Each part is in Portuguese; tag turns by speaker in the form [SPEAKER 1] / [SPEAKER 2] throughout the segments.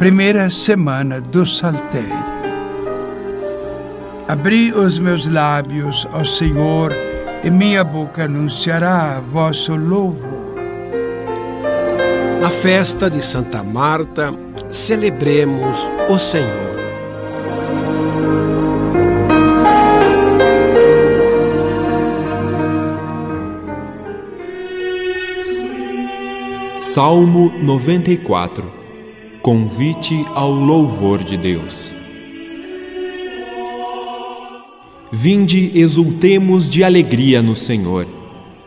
[SPEAKER 1] primeira semana do Saltério. Abri os meus lábios ao Senhor e minha boca anunciará vosso louvor.
[SPEAKER 2] Na festa de Santa Marta, celebremos o Senhor.
[SPEAKER 3] Salmo 94 Convite ao louvor de Deus. Vinde, exultemos de alegria no Senhor.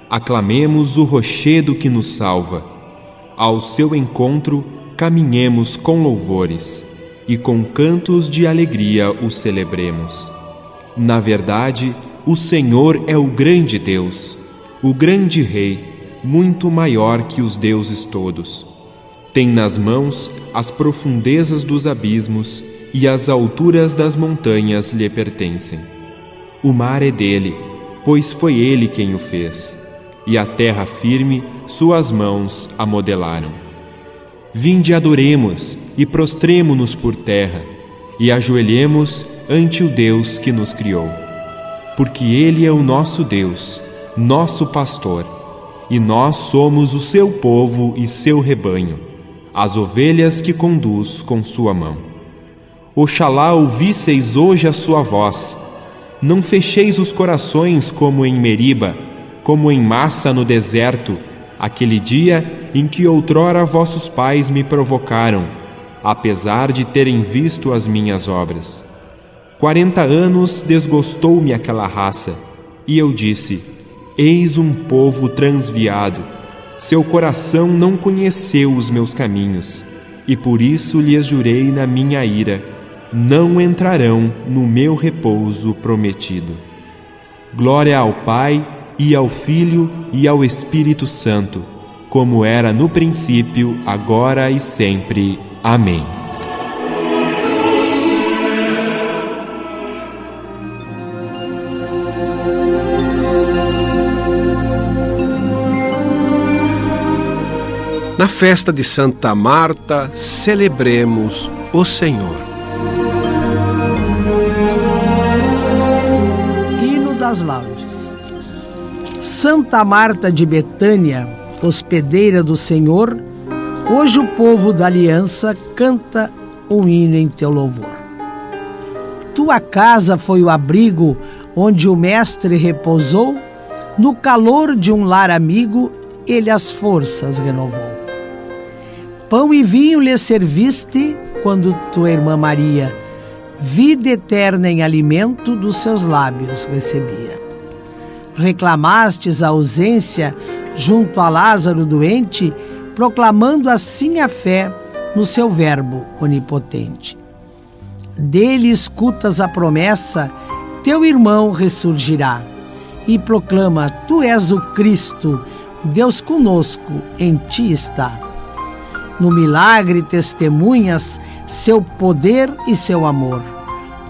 [SPEAKER 3] Aclamemos o rochedo que nos salva. Ao seu encontro, caminhemos com louvores e com cantos de alegria o celebremos. Na verdade, o Senhor é o grande Deus, o grande Rei, muito maior que os deuses todos tem nas mãos as profundezas dos abismos e as alturas das montanhas lhe pertencem. O mar é dele, pois foi ele quem o fez, e a terra firme suas mãos a modelaram. Vinde adoremos e prostremo-nos por terra, e ajoelhemos ante o Deus que nos criou. Porque ele é o nosso Deus, nosso pastor, e nós somos o seu povo e seu rebanho as ovelhas que conduz com sua mão. Oxalá ouvisseis hoje a sua voz. Não fecheis os corações como em Meriba, como em massa no deserto, aquele dia em que outrora vossos pais me provocaram, apesar de terem visto as minhas obras. Quarenta anos desgostou-me aquela raça, e eu disse: Eis um povo transviado seu coração não conheceu os meus caminhos, e por isso lhes jurei na minha ira: não entrarão no meu repouso prometido. Glória ao Pai, e ao Filho, e ao Espírito Santo, como era no princípio, agora e sempre. Amém.
[SPEAKER 2] Na festa de Santa Marta, celebremos o Senhor.
[SPEAKER 4] Hino das Laudes. Santa Marta de Betânia, hospedeira do Senhor, hoje o povo da aliança canta um hino em teu louvor. Tua casa foi o abrigo onde o Mestre repousou, no calor de um lar amigo, ele as forças renovou. Pão e vinho lhe serviste quando tua irmã Maria, vida eterna em alimento dos seus lábios recebia. Reclamastes a ausência junto a Lázaro doente, proclamando assim a fé no seu Verbo onipotente. Dele escutas a promessa, teu irmão ressurgirá, e proclama: Tu és o Cristo, Deus conosco, em ti está no milagre testemunhas seu poder e seu amor.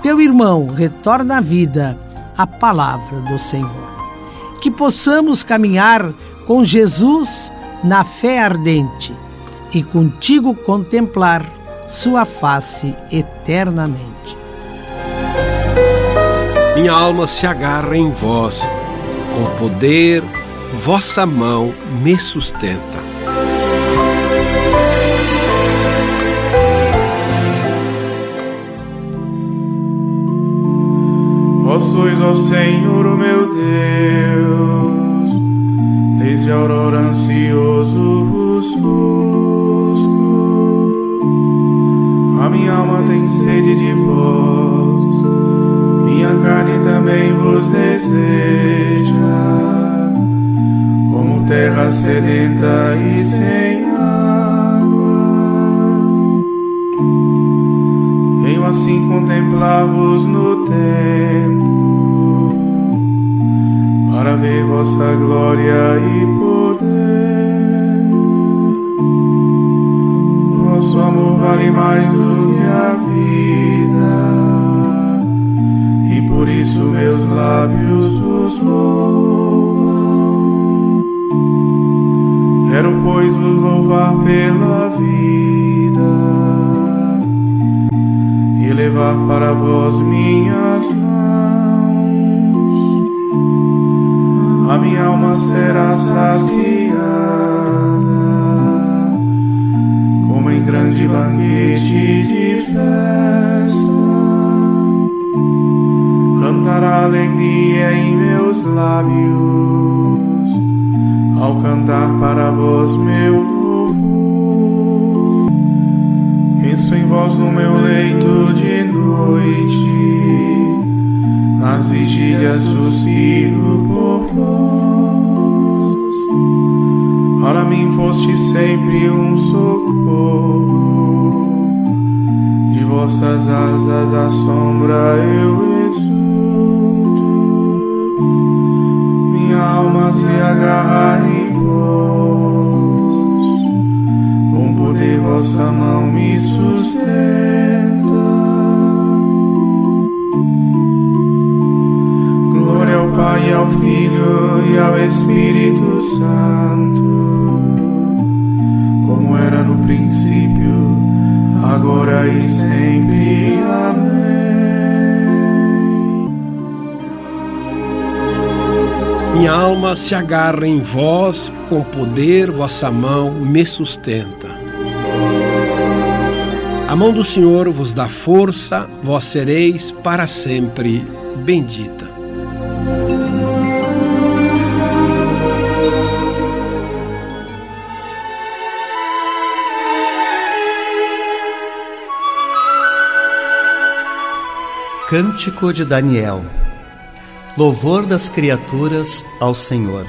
[SPEAKER 4] Teu irmão retorna à vida a palavra do Senhor. Que possamos caminhar com Jesus na fé ardente e contigo contemplar sua face eternamente.
[SPEAKER 2] Minha alma se agarra em vós, com poder, vossa mão me sustenta.
[SPEAKER 5] Sois, ó Senhor, meu Deus, desde a aurora ansioso vos busco. A minha alma tem sede de vós, minha carne também vos deseja, como terra sedenta e sem água. Venho assim contemplar-vos no tempo vossa glória e poder. Vosso amor vale mais do que a vida, e por isso meus lábios vos louvam. Quero, pois, vos louvar pela vida levar para vós minhas mãos. A minha alma será saciada, como em grande banquete de festa. Cantará alegria em meus lábios, ao cantar para vós meu penso em vós no meu leito de noite, nas vigílias suspiro por vós. Para mim foste sempre um socorro, de vossas asas a sombra eu exulto. Minha alma se agarra em vós poder vossa mão me sustenta. Pai, ao Filho e ao Espírito Santo, como era no princípio, agora e sempre. Amém.
[SPEAKER 2] Minha alma se agarra em vós, com poder vossa mão me sustenta. A mão do Senhor vos dá força, vós sereis para sempre bendita.
[SPEAKER 6] Cântico de Daniel Louvor das criaturas ao Senhor.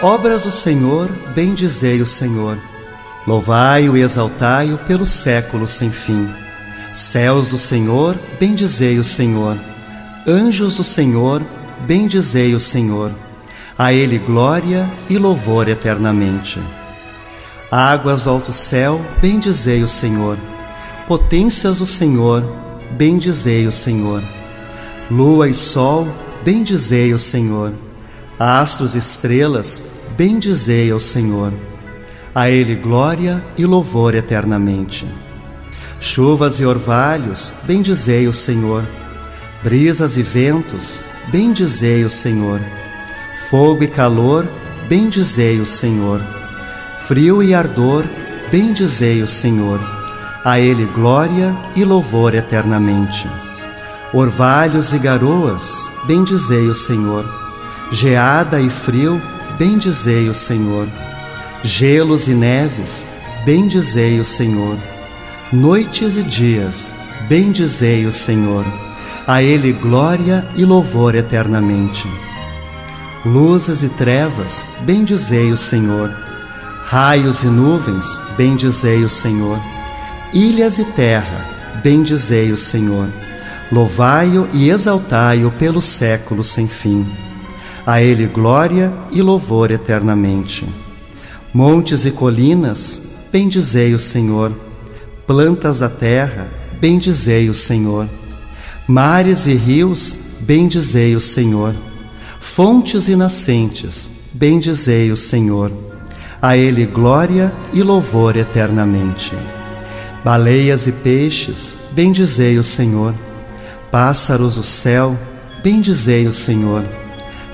[SPEAKER 6] Obras do Senhor, bendizei o Senhor. Louvai-o e exaltai-o pelo século sem fim. Céus do Senhor, bendizei o Senhor. Anjos do Senhor, bendizei o Senhor. A Ele glória e louvor eternamente. Águas do alto céu, bendizei o Senhor. Potências do Senhor, bendizei o Senhor. Lua e sol, bendizei o Senhor astros e estrelas, bendizei ao Senhor. A Ele glória e louvor eternamente. Chuvas e orvalhos, bendizei o Senhor. Brisas e ventos, bendizei o Senhor. Fogo e calor, bendizei o Senhor. Frio e ardor, bendizei o Senhor. A Ele glória e louvor eternamente. Orvalhos e garoas, bendizei o Senhor geada e frio, bendizei o Senhor. Gelos e neves, bendizei o Senhor. Noites e dias, bendizei o Senhor. A Ele glória e louvor eternamente. Luzes e trevas, bendizei o Senhor. Raios e nuvens, bendizei o Senhor. Ilhas e terra, bendizei o Senhor. Louvai-o e exaltai-o pelo século sem fim. A Ele glória e louvor eternamente. Montes e colinas, bendizei o Senhor. Plantas da terra, bendizei o Senhor. Mares e rios, bendizei o Senhor. Fontes e nascentes, bendizei o Senhor. A Ele glória e louvor eternamente. Baleias e peixes, bendizei o Senhor. Pássaros do céu, bendizei o Senhor.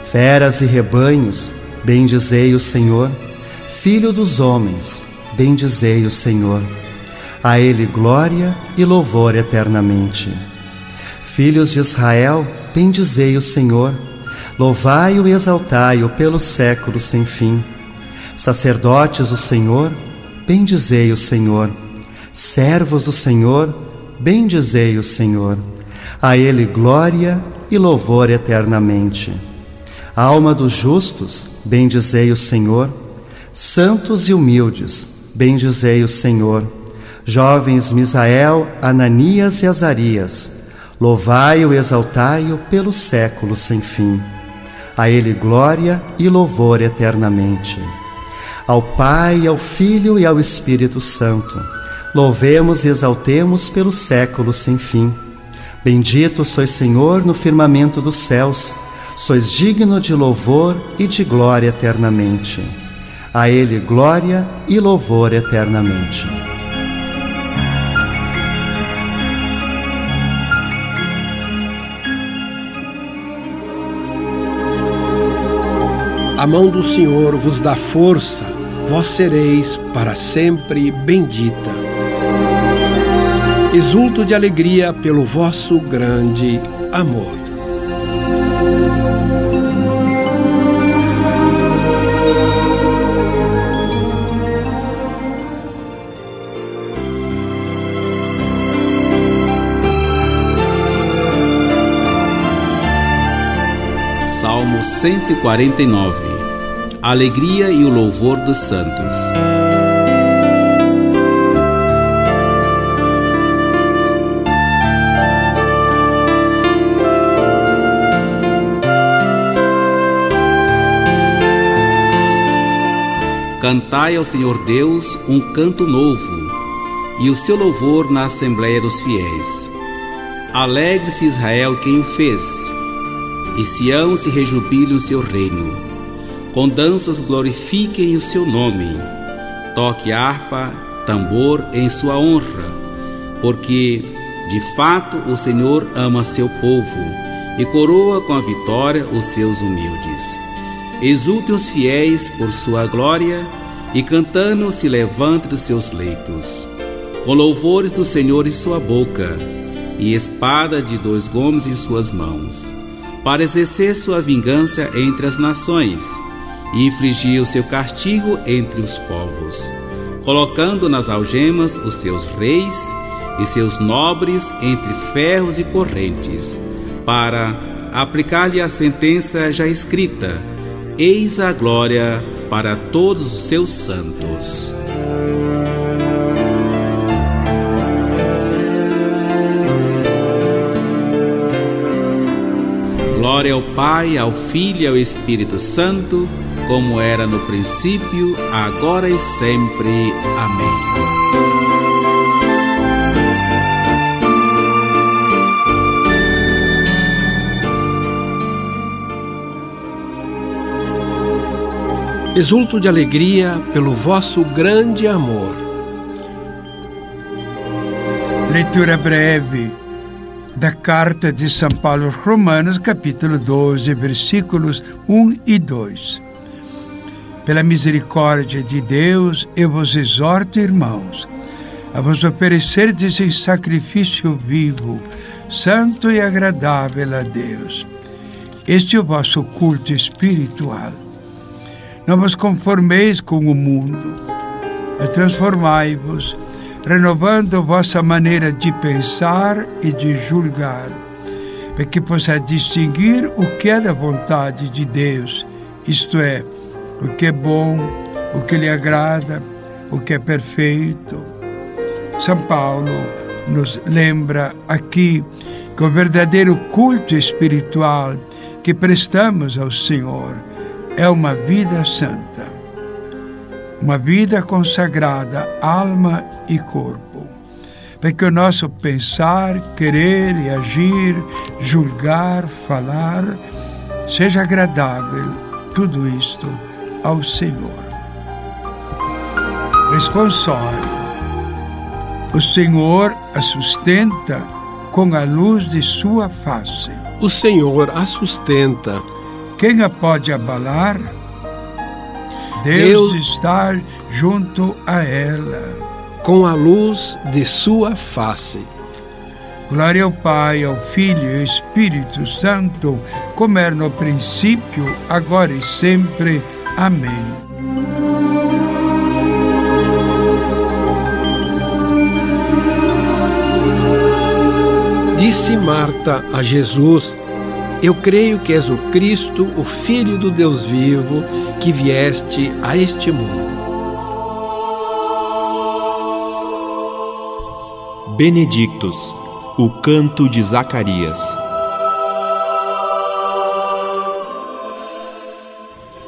[SPEAKER 6] Feras e rebanhos, bendizei o Senhor. Filho dos homens, bendizei o Senhor. A Ele glória e louvor eternamente. Filhos de Israel, bendizei o Senhor. Louvai-o e exaltai-o pelo século sem fim. Sacerdotes do Senhor, bendizei o Senhor. Servos do Senhor, bendizei o Senhor. A Ele glória e louvor eternamente. Alma dos justos, bendizei o Senhor. Santos e humildes, bendizei o Senhor. Jovens Misael, Ananias e Azarias, louvai-o e exaltai-o pelo século sem fim. A ele glória e louvor eternamente. Ao Pai, ao Filho e ao Espírito Santo, louvemos e exaltemos pelo século sem fim. Bendito sois Senhor no firmamento dos céus sois digno de louvor e de glória eternamente. A Ele glória e louvor eternamente.
[SPEAKER 2] A mão do Senhor vos dá força, vós sereis para sempre bendita. Exulto de alegria pelo vosso grande amor.
[SPEAKER 7] Salmo 149 A alegria e o louvor dos santos. Cantai ao Senhor Deus um canto novo, e o seu louvor na Assembleia dos Fiéis. Alegre-se Israel quem o fez e Sião se rejubile o seu reino. Com danças glorifiquem o seu nome. Toque harpa, tambor em sua honra, porque de fato o Senhor ama seu povo e coroa com a vitória os seus humildes. Exultem os fiéis por sua glória e cantando se levante dos seus leitos. Com louvores do Senhor em sua boca e espada de dois gumes em suas mãos para exercer sua vingança entre as nações e infligir o seu castigo entre os povos, colocando nas algemas os seus reis e seus nobres entre ferros e correntes, para aplicar-lhe a sentença já escrita: Eis a glória para todos os seus santos. Glória ao Pai, ao Filho e ao Espírito Santo, como era no princípio, agora e sempre. Amém.
[SPEAKER 2] Exulto de alegria pelo vosso grande amor.
[SPEAKER 1] Leitura breve da carta de São Paulo aos Romanos, capítulo 12, versículos 1 e 2. Pela misericórdia de Deus, eu vos exorto, irmãos, a vos oferecerdes em sacrifício vivo, santo e agradável a Deus. Este é o vosso culto espiritual. Não vos conformeis com o mundo, mas transformai-vos renovando vossa maneira de pensar e de julgar, para que possa distinguir o que é da vontade de Deus, isto é, o que é bom, o que lhe agrada, o que é perfeito. São Paulo nos lembra aqui que o verdadeiro culto espiritual que prestamos ao Senhor é uma vida santa uma vida consagrada, alma e corpo, para que o nosso pensar, querer e agir, julgar, falar, seja agradável, tudo isto ao Senhor. Responsório. O Senhor a sustenta com a luz de sua face.
[SPEAKER 2] O Senhor a sustenta.
[SPEAKER 1] Quem a pode abalar? Deus, Deus está junto a ela.
[SPEAKER 2] Com a luz de sua face.
[SPEAKER 1] Glória ao Pai, ao Filho e ao Espírito Santo, como era no princípio, agora e sempre. Amém.
[SPEAKER 2] Disse Marta a Jesus: Eu creio que és o Cristo, o Filho do Deus vivo que vieste a este mundo.
[SPEAKER 3] Benedictus, o canto de Zacarias.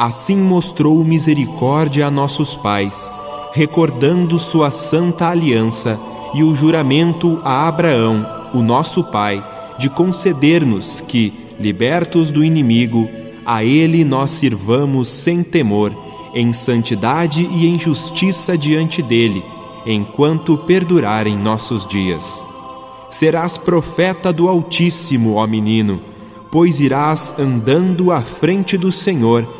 [SPEAKER 3] assim mostrou misericórdia a nossos pais, recordando sua santa aliança e o juramento a Abraão, o nosso pai, de conceder-nos que, libertos do inimigo, a ele nós sirvamos sem temor, em santidade e em justiça diante dele, enquanto perdurarem nossos dias. Serás profeta do Altíssimo, ó menino, pois irás andando à frente do Senhor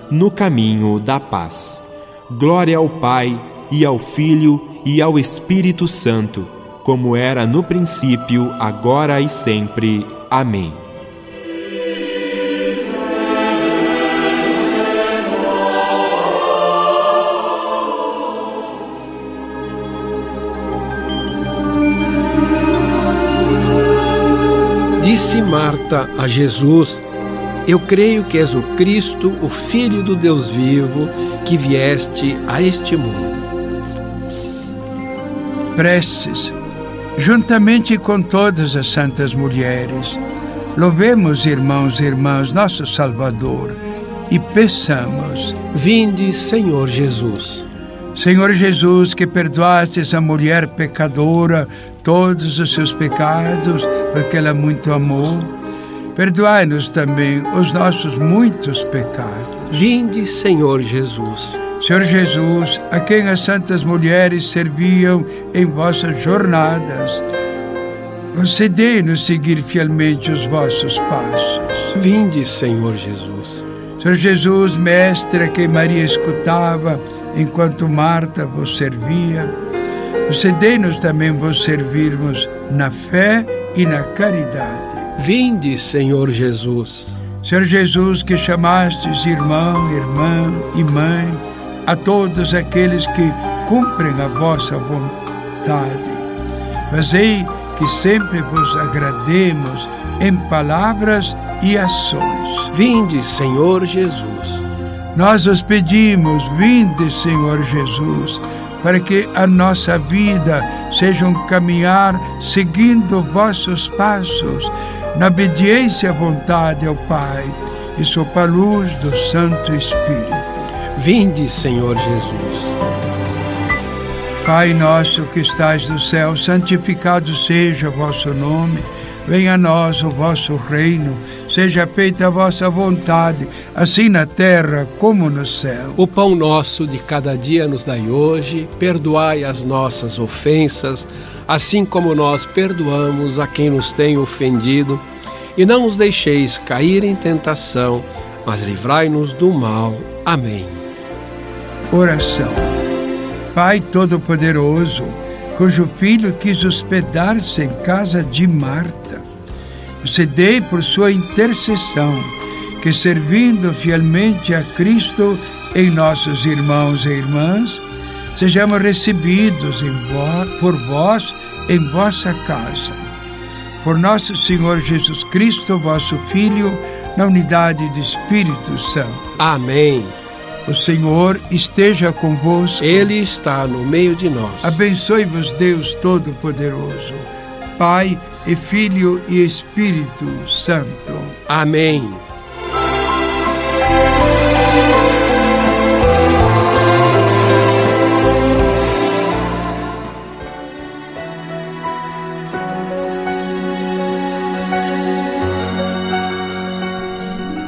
[SPEAKER 3] no caminho da paz. Glória ao Pai, e ao Filho, e ao Espírito Santo, como era no princípio, agora e sempre. Amém.
[SPEAKER 2] Disse Marta a Jesus: Eu creio que és o Cristo, o Filho do Deus vivo, que vieste a este mundo.
[SPEAKER 1] Preces, juntamente com todas as santas mulheres, louvemos, irmãos e irmãs, nosso Salvador e peçamos:
[SPEAKER 2] Vinde, Senhor Jesus.
[SPEAKER 1] Senhor Jesus, que perdoaste essa mulher pecadora todos os seus pecados, porque ela muito amou, perdoai-nos também os nossos muitos pecados.
[SPEAKER 2] Vinde, Senhor Jesus.
[SPEAKER 1] Senhor Jesus, a quem as santas mulheres serviam em vossas jornadas, concedei-nos seguir fielmente os vossos passos.
[SPEAKER 2] Vinde, Senhor Jesus.
[SPEAKER 1] Senhor Jesus, mestre a quem Maria escutava, enquanto Marta vos servia, concedei-nos também vos servirmos na fé e na caridade.
[SPEAKER 2] Vinde, Senhor Jesus.
[SPEAKER 1] Senhor Jesus, que chamastes irmão, irmã e mãe a todos aqueles que cumprem a vossa vontade, fazei que sempre vos agrademos em palavras e ações.
[SPEAKER 2] Vinde, Senhor Jesus.
[SPEAKER 1] Nós os pedimos, vinde, Senhor Jesus, para que a nossa vida seja um caminhar seguindo vossos passos, na obediência à vontade ao Pai e sob a luz do Santo Espírito.
[SPEAKER 2] Vinde, Senhor Jesus.
[SPEAKER 1] Pai nosso que estais no céu, santificado seja o vosso nome. Venha a nós o vosso reino, seja feita a vossa vontade, assim na terra como no céu.
[SPEAKER 2] O pão nosso de cada dia nos dai hoje, perdoai as nossas ofensas, assim como nós perdoamos a quem nos tem ofendido, e não os deixeis cair em tentação, mas livrai-nos do mal. Amém.
[SPEAKER 1] Oração. Pai Todo-Poderoso, cujo filho quis hospedar-se em casa de Marta. Concedei por sua intercessão que, servindo fielmente a Cristo em nossos irmãos e irmãs, sejamos recebidos por vós em vossa casa. Por nosso Senhor Jesus Cristo, vosso Filho, na unidade do Espírito Santo.
[SPEAKER 2] Amém.
[SPEAKER 1] O Senhor esteja convosco.
[SPEAKER 2] Ele está no meio de nós.
[SPEAKER 1] Abençoe-vos, Deus Todo-Poderoso, Pai e Filho e Espírito Santo.
[SPEAKER 2] Amém.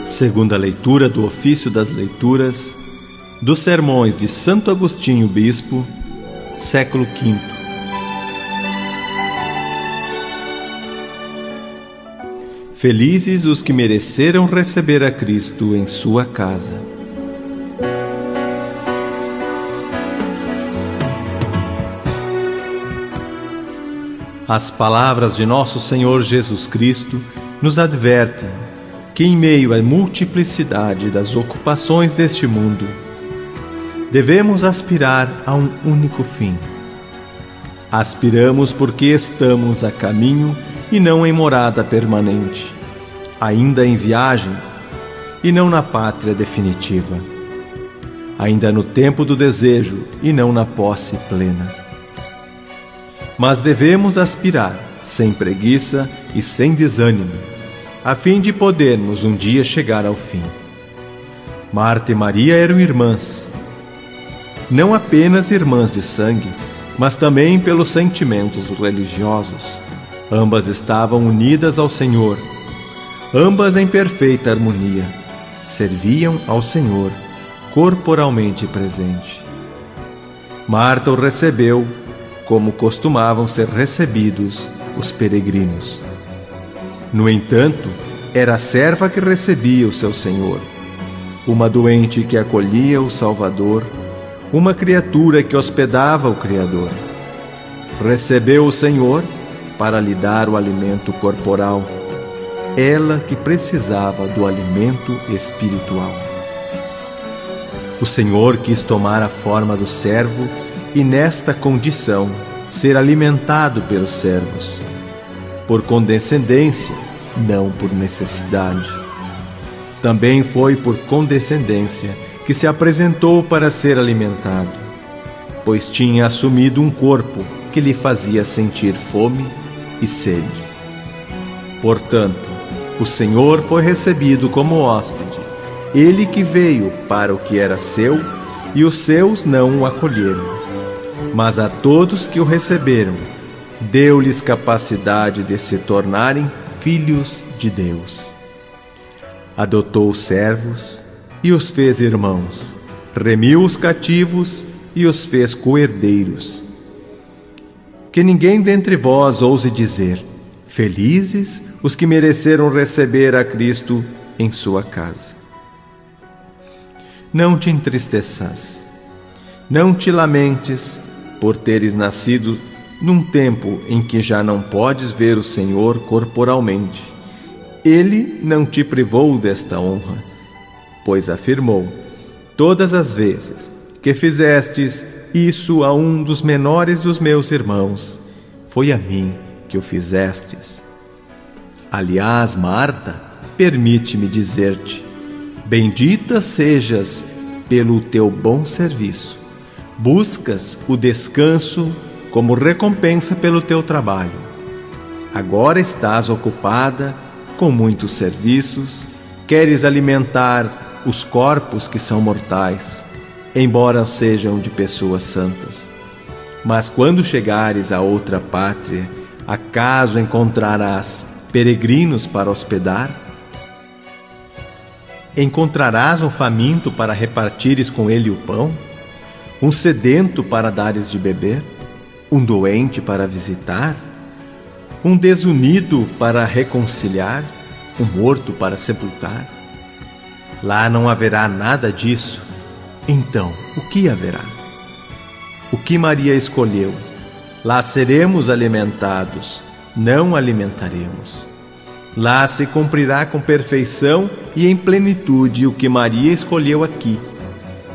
[SPEAKER 6] Segunda leitura do ofício das leituras dos sermões de Santo Agostinho Bispo, século V. Felizes os que mereceram receber a Cristo em sua casa. As palavras de nosso Senhor Jesus Cristo nos advertem que, em meio à multiplicidade das ocupações deste mundo,
[SPEAKER 8] devemos aspirar a um único fim. Aspiramos porque estamos a caminho e não em morada permanente, ainda em viagem e não na pátria definitiva, ainda no tempo do desejo e não na posse plena. Mas devemos aspirar, sem preguiça e sem desânimo, a fim de podermos um dia chegar ao fim. Marta e Maria eram irmãs, não apenas irmãs de sangue, mas também pelos sentimentos religiosos. Ambas estavam unidas ao Senhor, ambas em perfeita harmonia, serviam ao Senhor, corporalmente presente. Marta o recebeu como costumavam ser recebidos os peregrinos. No entanto, era a serva que recebia o seu Senhor, uma doente que acolhia o Salvador uma criatura que hospedava o Criador. Recebeu o Senhor para lhe dar o alimento corporal, ela que precisava do alimento espiritual. O Senhor quis tomar a forma do servo e, nesta condição, ser alimentado pelos servos, por condescendência, não por necessidade. Também foi por condescendência que se apresentou para ser alimentado, pois tinha assumido um corpo que lhe fazia sentir fome e sede. Portanto, o Senhor foi recebido como hóspede, ele que veio para o que era seu, e os seus não o acolheram. Mas a todos que o receberam, deu-lhes capacidade de se tornarem filhos de Deus. Adotou servos, e os fez irmãos, remiu os cativos e os fez coerdeiros. Que ninguém dentre vós ouse dizer: Felizes os que mereceram receber a Cristo em sua casa. Não te entristeças, não te lamentes por teres nascido num tempo em que já não podes ver o Senhor corporalmente. Ele não te privou desta honra pois afirmou: Todas as vezes que fizestes isso a um dos menores dos meus irmãos, foi a mim que o fizestes. Aliás, Marta, permite-me dizer-te: Bendita sejas pelo teu bom serviço. Buscas o descanso como recompensa pelo teu trabalho. Agora estás ocupada com muitos serviços, queres alimentar os corpos que são mortais, embora sejam de pessoas santas. Mas quando chegares a outra pátria, acaso encontrarás peregrinos para hospedar? Encontrarás um faminto para repartires com ele o pão? Um sedento para dares de beber? Um doente para visitar? Um desunido para reconciliar? Um morto para sepultar? Lá não haverá nada disso. Então, o que haverá? O que Maria escolheu? Lá seremos alimentados, não alimentaremos. Lá se cumprirá com perfeição e em plenitude o que Maria escolheu aqui.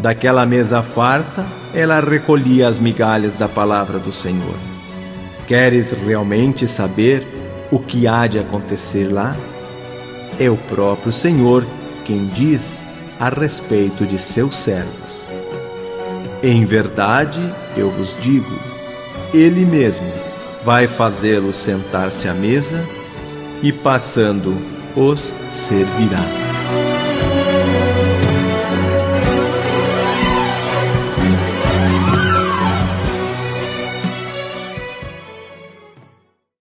[SPEAKER 8] Daquela mesa farta, ela recolhia as migalhas da palavra do Senhor. Queres realmente saber o que há de acontecer lá? É o próprio Senhor quem diz a respeito de seus servos: Em verdade, eu vos digo, ele mesmo vai fazê-los sentar-se à mesa e passando os servirá.